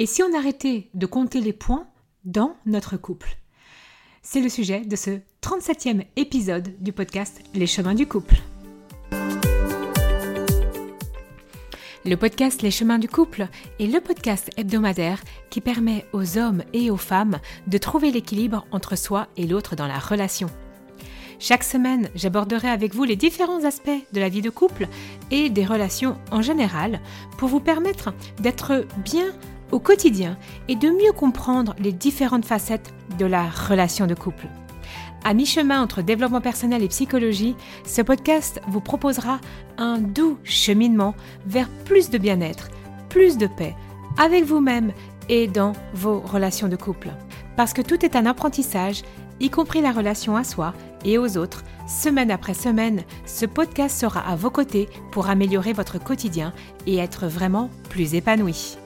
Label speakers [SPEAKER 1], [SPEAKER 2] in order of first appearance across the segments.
[SPEAKER 1] Et si on arrêtait de compter les points dans notre couple? C'est le sujet de ce 37e épisode du podcast Les chemins du couple. Le podcast Les chemins du couple est le podcast hebdomadaire qui permet aux hommes et aux femmes de trouver l'équilibre entre soi et l'autre dans la relation. Chaque semaine, j'aborderai avec vous les différents aspects de la vie de couple et des relations en général pour vous permettre d'être bien au quotidien et de mieux comprendre les différentes facettes de la relation de couple. À mi-chemin entre développement personnel et psychologie, ce podcast vous proposera un doux cheminement vers plus de bien-être, plus de paix, avec vous-même et dans vos relations de couple. Parce que tout est un apprentissage, y compris la relation à soi et aux autres, semaine après semaine, ce podcast sera à vos côtés pour améliorer votre quotidien et être vraiment plus épanoui.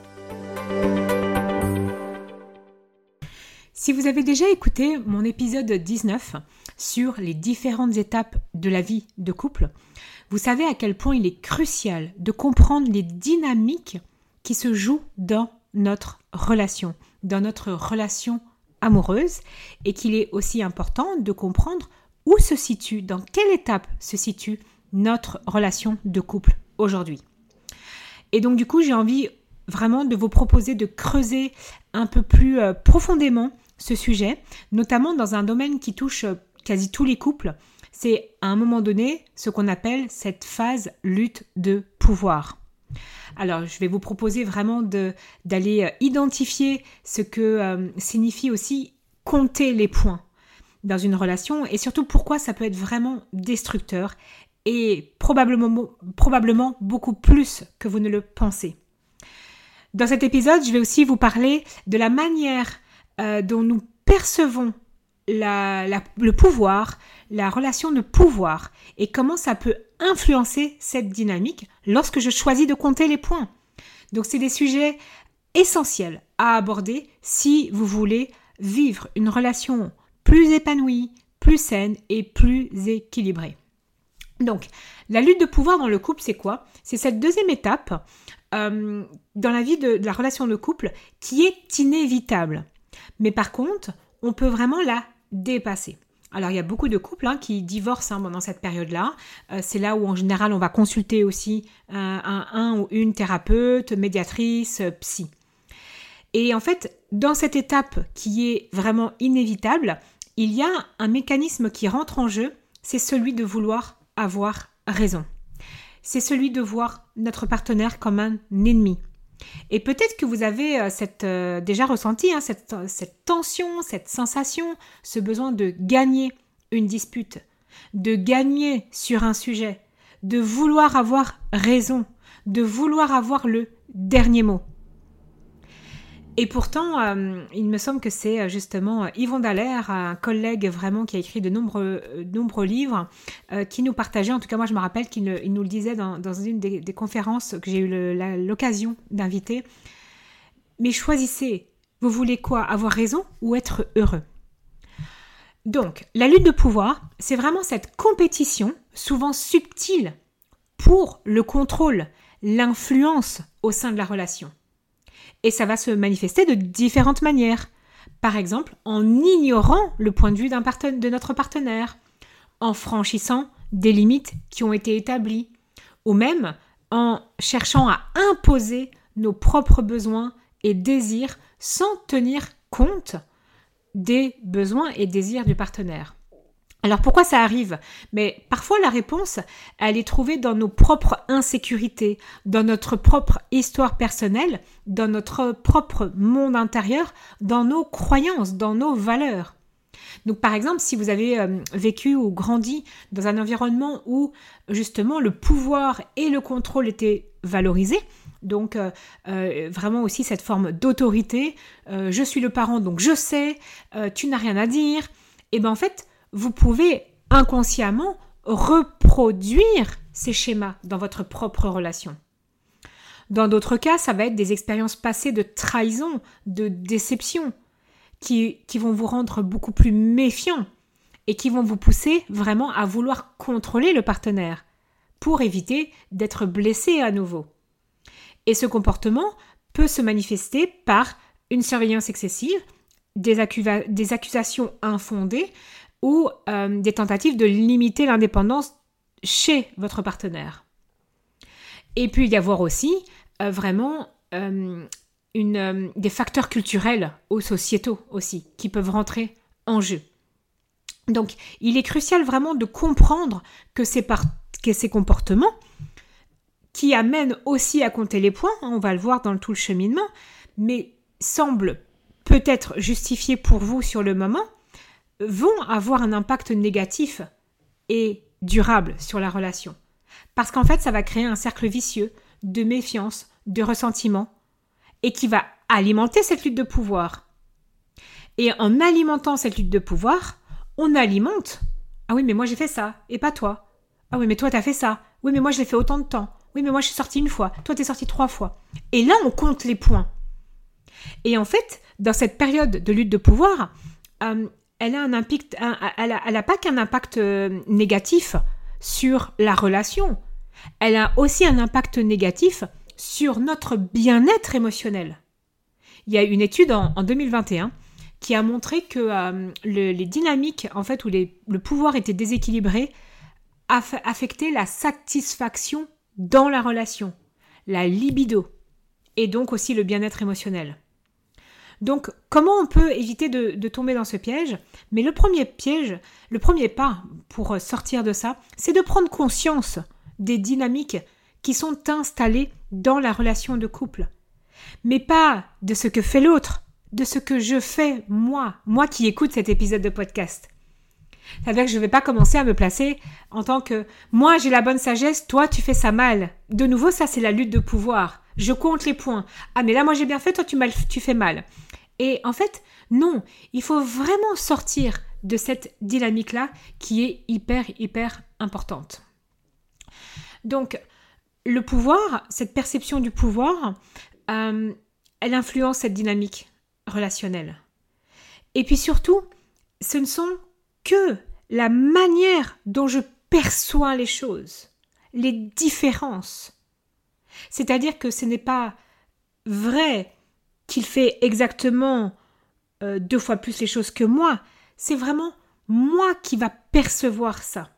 [SPEAKER 1] Si vous avez déjà écouté mon épisode 19 sur les différentes étapes de la vie de couple, vous savez à quel point il est crucial de comprendre les dynamiques qui se jouent dans notre relation, dans notre relation amoureuse, et qu'il est aussi important de comprendre où se situe, dans quelle étape se situe notre relation de couple aujourd'hui. Et donc du coup, j'ai envie vraiment de vous proposer de creuser un peu plus euh, profondément ce sujet, notamment dans un domaine qui touche euh, quasi tous les couples. C'est à un moment donné ce qu'on appelle cette phase lutte de pouvoir. Alors, je vais vous proposer vraiment d'aller euh, identifier ce que signifie aussi compter les points dans une relation et surtout pourquoi ça peut être vraiment destructeur et probablement, probablement beaucoup plus que vous ne le pensez. Dans cet épisode, je vais aussi vous parler de la manière euh, dont nous percevons le pouvoir, la relation de pouvoir et comment ça peut influencer cette dynamique lorsque je choisis de compter les points. Donc c'est des sujets essentiels à aborder si vous voulez vivre une relation plus épanouie, plus saine et plus équilibrée. Donc, la lutte de pouvoir dans le couple, c'est quoi? C'est cette deuxième étape euh, dans la vie de, la relation de couple qui est inévitable. Mais par contre, on peut vraiment la dépasser. Alors il y a beaucoup de couples hein, qui divorcent hein, pendant cette période-là. Euh, c'est là où en général on va consulter aussi euh, un, un, ou une thérapeute, médiatrice, psy. Et en fait, dans cette étape qui est vraiment inévitable, il y a un mécanisme qui rentre en jeu, c'est celui de vouloir avoir raison c'est celui de voir notre partenaire comme un ennemi. Et peut-être que vous avez euh, cette, euh, déjà ressenti hein, cette, cette tension, cette sensation, ce besoin de gagner une dispute, de gagner sur un sujet, de vouloir avoir raison, de vouloir avoir le dernier mot. Et pourtant, euh, il me semble que c'est euh, justement euh, Yvon Dallaire, un collègue vraiment qui a écrit de nombreux, livres, qui nous partageait, en tout cas moi je me rappelle qu'il nous le disait dans, une des, des, conférences que j'ai eu l'occasion d'inviter. Mais choisissez, vous voulez quoi Avoir raison ou être heureux? Donc, la lutte de pouvoir, c'est vraiment cette compétition, souvent subtile, pour le contrôle, l'influence au sein de la relation. Et ça va se manifester de différentes manières. Par exemple, en ignorant le point de vue de notre partenaire, en franchissant des limites qui ont été établies, ou même en cherchant à imposer nos propres besoins et désirs sans tenir compte des besoins et désirs du partenaire. Alors pourquoi ça arrive? Mais parfois la réponse, elle est trouvée dans nos propres insécurités, dans notre propre histoire personnelle, dans notre propre monde intérieur, dans nos croyances, dans nos valeurs. Donc par exemple, si vous avez euh, vécu ou grandi dans un environnement où justement le pouvoir et le contrôle étaient valorisés, donc euh, euh, vraiment aussi cette forme d'autorité, je suis le parent donc je sais, tu n'as rien à dire, et bien en fait, vous pouvez inconsciemment reproduire ces schémas dans votre propre relation. Dans d'autres cas, ça va être des expériences passées de trahison, de déception, qui, vont vous rendre beaucoup plus méfiant et qui vont vous pousser vraiment à vouloir contrôler le partenaire pour éviter d'être blessé à nouveau. Et ce comportement peut se manifester par une surveillance excessive, des, accusations infondées ou euh, des tentatives de limiter l'indépendance chez votre partenaire. Et puis il y avoir aussi euh, vraiment euh, des facteurs culturels ou sociétaux aussi qui peuvent rentrer en jeu. Donc il est crucial vraiment de comprendre que ces, que ces comportements qui amènent aussi à compter les points, hein, on va le voir dans tout le cheminement, mais semblent peut-être justifiés pour vous sur le moment, vont avoir un impact négatif et durable sur la relation. Parce qu'en fait, ça va créer un cercle vicieux de méfiance, de ressentiment, et qui va alimenter cette lutte de pouvoir. Et en alimentant cette lutte de pouvoir, on alimente. Ah oui, mais moi j'ai fait ça, et pas toi. Ah oui, mais toi t'as fait ça. Oui, mais moi je l'ai fait autant de temps. Oui, mais moi je suis sortie une fois. Toi t'es sorti trois fois. Et là, on compte les points. Et en fait, dans cette période de lutte de pouvoir, euh, elle a pas qu'un impact euh, négatif sur la relation, elle a aussi un impact négatif sur notre bien-être émotionnel. Il y a une étude en, 2021 qui a montré que euh, les dynamiques, en fait, où le pouvoir était déséquilibré, affectaient la satisfaction dans la relation, la libido, et donc aussi le bien-être émotionnel. Donc, comment on peut éviter de, tomber dans ce piège? Mais le premier piège, le premier pas pour sortir de ça, c'est de prendre conscience des dynamiques qui sont installées dans la relation de couple. Mais pas de ce que fait l'autre, de ce que je fais moi, moi qui écoute cet épisode de podcast. C'est-à-dire que je ne vais pas commencer à me placer en tant que moi j'ai la bonne sagesse, toi tu fais ça mal. De nouveau, ça c'est la lutte de pouvoir. Je compte les points. Ah mais là moi j'ai bien fait, toi tu, fais mal. Et en fait, non, il faut vraiment sortir de cette dynamique-là qui est hyper, hyper importante. Donc, le pouvoir, cette perception du pouvoir, euh, elle influence cette dynamique relationnelle. Et puis surtout, ce ne sont que la manière dont je perçois les choses, les différences. C'est-à-dire que ce n'est pas vrai qu'il fait exactement euh, deux fois plus les choses que moi. C'est vraiment moi qui va percevoir ça.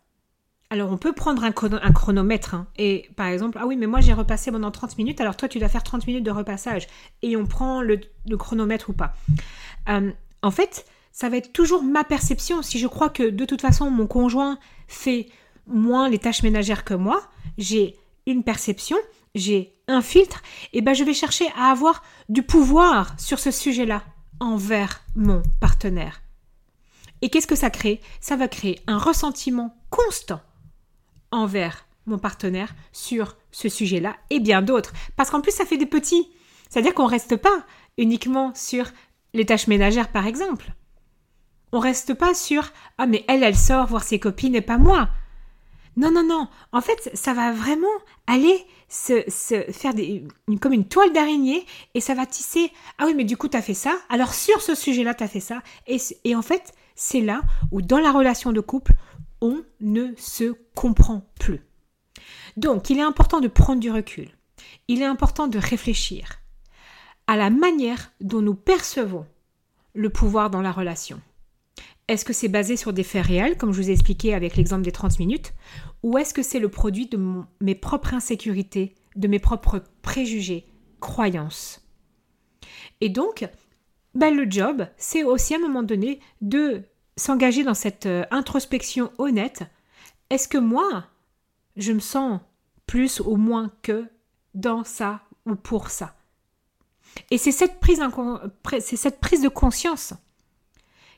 [SPEAKER 1] Alors on peut prendre un, chronomètre hein, et par exemple, ah oui mais moi j'ai repassé pendant 30 minutes, alors toi tu dois faire 30 minutes de repassage et on prend le, chronomètre ou pas. Euh, en fait, ça va être toujours ma perception. Si je crois que de toute façon mon conjoint fait moins les tâches ménagères que moi, j'ai une perception j'ai un filtre, et ben je vais chercher à avoir du pouvoir sur ce sujet-là envers mon partenaire. Et qu'est-ce que ça crée? Ça va créer un ressentiment constant envers mon partenaire sur ce sujet-là et bien d'autres. Parce qu'en plus, ça fait des petits. C'est-à-dire qu'on ne reste pas uniquement sur les tâches ménagères, par exemple. On reste pas sur Ah, mais elle, elle sort voir ses copines et pas moi. Non, non, non. En fait, ça va vraiment aller se, faire comme une toile d'araignée et ça va tisser. Ah oui, mais du coup, tu fait ça. Alors, sur ce sujet-là, tu as fait ça. Et en fait, c'est là où, dans la relation de couple, on ne se comprend plus. Donc, il est important de prendre du recul. Il est important de réfléchir à la manière dont nous percevons le pouvoir dans la relation. Est-ce que c'est basé sur des faits réels, comme je vous ai expliqué avec l'exemple des 30 minutes, ou est-ce que c'est le produit de mes propres insécurités, de mes propres préjugés, croyances? Et donc, ben, le job, c'est aussi à un moment donné de s'engager dans cette euh, introspection honnête. Est-ce que moi, je me sens plus ou moins que dans ça ou pour ça? Et c'est cette prise, c'est cette prise de conscience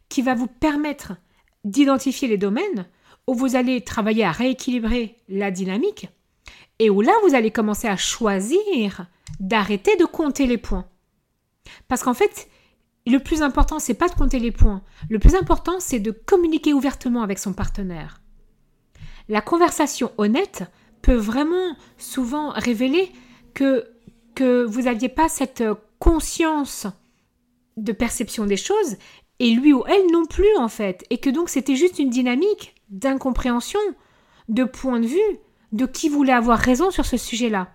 [SPEAKER 1] qui va vous permettre d'identifier les domaines où vous allez travailler à rééquilibrer la dynamique et où là vous allez commencer à choisir d'arrêter de compter les points. Parce qu'en fait, le plus important c'est pas de compter les points, le plus important c'est de communiquer ouvertement avec son partenaire. La conversation honnête peut vraiment souvent révéler que que vous n'aviez pas cette conscience de perception des choses et lui ou elle non plus en fait, et que donc c'était juste une dynamique d'incompréhension, de point de vue, de qui voulait avoir raison sur ce sujet-là.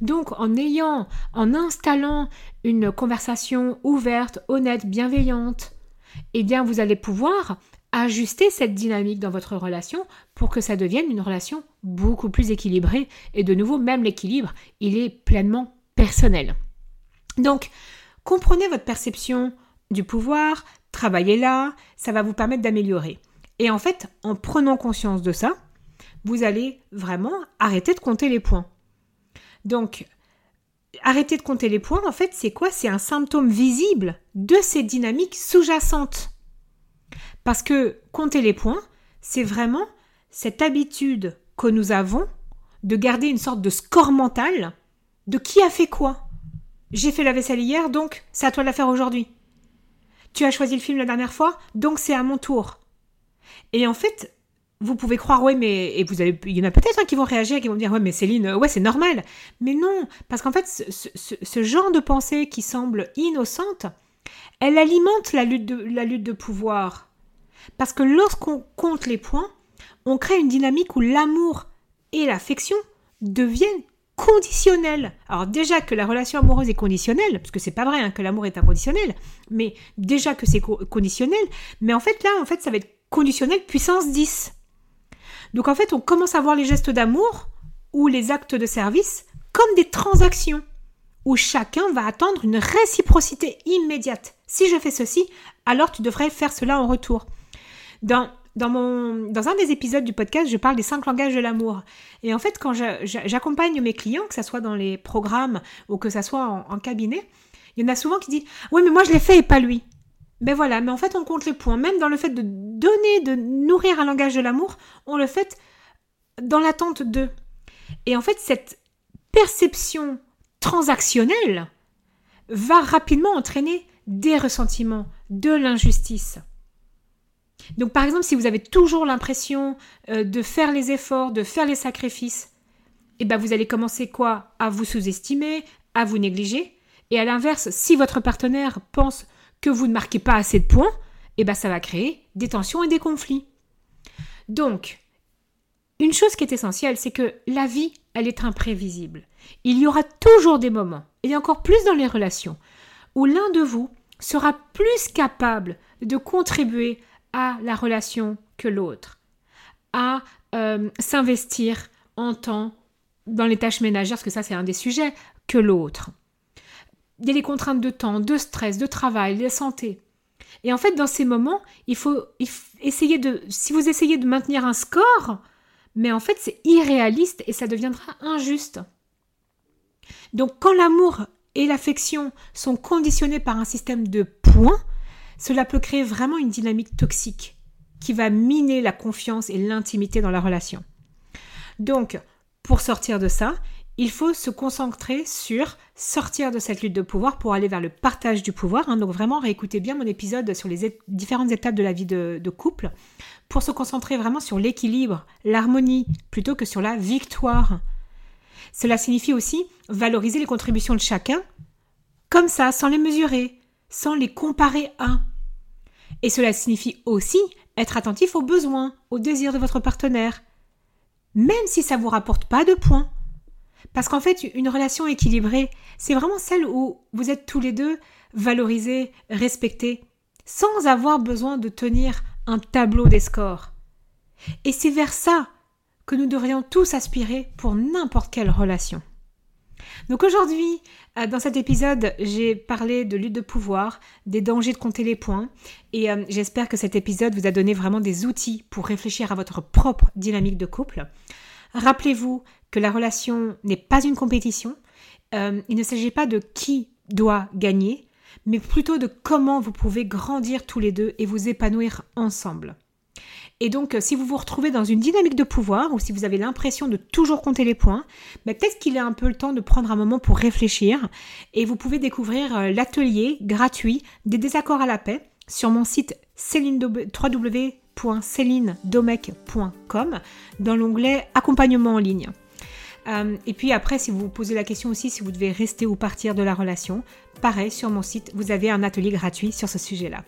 [SPEAKER 1] Donc en ayant, en installant une conversation ouverte, honnête, bienveillante, eh bien vous allez pouvoir ajuster cette dynamique dans votre relation pour que ça devienne une relation beaucoup plus équilibrée. Et de nouveau, même l'équilibre, il est pleinement personnel. Donc, comprenez votre perception du pouvoir, travaillez là, ça va vous permettre d'améliorer. Et en fait, en prenant conscience de ça, vous allez vraiment arrêter de compter les points. Donc, arrêter de compter les points, en fait, c'est quoi? C'est un symptôme visible de ces dynamiques sous-jacentes. Parce que compter les points, c'est vraiment cette habitude que nous avons de garder une sorte de score mental de qui a fait quoi. J'ai fait la vaisselle hier, donc c'est à toi de la faire aujourd'hui. Tu as choisi le film la dernière fois, donc c'est à mon tour. Et en fait, vous pouvez croire, ouais, mais et vous avez, il y en a peut-être qui vont réagir, qui vont dire, ouais, mais Céline, ouais, c'est normal. Mais non, parce qu'en fait, ce, genre de pensée qui semble innocente, elle alimente la lutte de, la lutte de pouvoir. Parce que lorsqu'on compte les points, on crée une dynamique où l'amour et l'affection deviennent conditionnels. Alors déjà que la relation amoureuse est conditionnelle, parce que c'est pas vrai hein, que l'amour est inconditionnel, mais déjà que c'est conditionnel, mais en fait là, en fait, ça va être conditionnel puissance 10. Donc en fait, on commence à voir les gestes d'amour ou les actes de service comme des transactions, où chacun va attendre une réciprocité immédiate. Si je fais ceci, alors tu devrais faire cela en retour. Dans, dans, un des épisodes du podcast, je parle des cinq langages de l'amour. Et en fait, quand j'accompagne mes clients, que ce soit dans les programmes ou que ce soit en, cabinet, il y en a souvent qui disent Oui, mais moi je l'ai fait et pas lui. Ben voilà, mais en fait, on compte les points. Même dans le fait de donner, de nourrir un langage de l'amour, on le fait dans l'attente de. Et en fait, cette perception transactionnelle va rapidement entraîner des ressentiments, de l'injustice. Donc par exemple, si vous avez toujours l'impression euh, de faire les efforts, de faire les sacrifices, eh ben vous allez commencer quoi? À vous sous-estimer, à vous négliger. Et à l'inverse, si votre partenaire pense que vous ne marquez pas assez de points, eh ben ça va créer des tensions et des conflits. Donc, une chose qui est essentielle, c'est que la vie, elle est imprévisible. Il y aura toujours des moments, et encore plus dans les relations, où l'un de vous sera plus capable de contribuer à la relation que l'autre, à euh, s'investir en temps dans les tâches ménagères, parce que ça c'est un des sujets, que l'autre. Il y a des contraintes de temps, de stress, de travail, de santé. Et en fait, dans ces moments, il faut, essayer de... Si vous essayez de maintenir un score, mais en fait c'est irréaliste et ça deviendra injuste. Donc quand l'amour et l'affection sont conditionnés par un système de points, cela peut créer vraiment une dynamique toxique qui va miner la confiance et l'intimité dans la relation. Donc, pour sortir de ça, il faut se concentrer sur sortir de cette lutte de pouvoir pour aller vers le partage du pouvoir. Hein. Donc vraiment, réécoutez bien mon épisode sur les différentes étapes de la vie de, de couple pour se concentrer vraiment sur l'équilibre, l'harmonie, plutôt que sur la victoire. Cela signifie aussi valoriser les contributions de chacun, comme ça, sans les mesurer, sans les comparer à. Et cela signifie aussi être attentif aux besoins, aux désirs de votre partenaire, même si ça ne vous rapporte pas de points. Parce qu'en fait, une relation équilibrée, c'est vraiment celle où vous êtes tous les deux valorisés, respectés, sans avoir besoin de tenir un tableau des scores. Et c'est vers ça que nous devrions tous aspirer pour n'importe quelle relation. Donc aujourd'hui, euh, dans cet épisode, j'ai parlé de lutte de pouvoir, des dangers de compter les points, et euh, j'espère que cet épisode vous a donné vraiment des outils pour réfléchir à votre propre dynamique de couple. Rappelez-vous que la relation n'est pas une compétition, euh, il ne s'agit pas de qui doit gagner, mais plutôt de comment vous pouvez grandir tous les deux et vous épanouir ensemble. Et donc, euh, si vous vous retrouvez dans une dynamique de pouvoir ou si vous avez l'impression de toujours compter les points, bah, peut-être qu'il est un peu le temps de prendre un moment pour réfléchir et vous pouvez découvrir euh, l'atelier gratuit des désaccords à la paix sur mon site www.célinedomec.com dans l'onglet accompagnement en ligne. Euh, et puis après, si vous vous posez la question aussi si vous devez rester ou partir de la relation, pareil, sur mon site, vous avez un atelier gratuit sur ce sujet-là.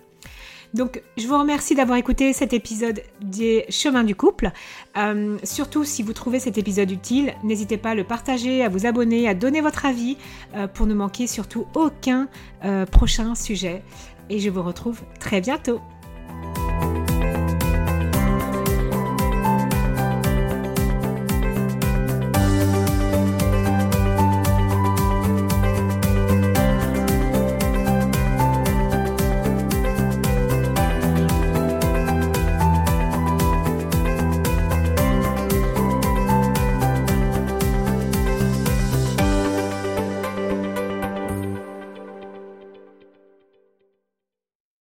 [SPEAKER 1] Donc, je vous remercie d'avoir écouté cet épisode des Chemins du couple. Euh, surtout, si vous trouvez cet épisode utile, n'hésitez pas à le partager, à vous abonner, à donner votre avis euh, pour ne manquer surtout aucun euh, prochain sujet. Et je vous retrouve très bientôt.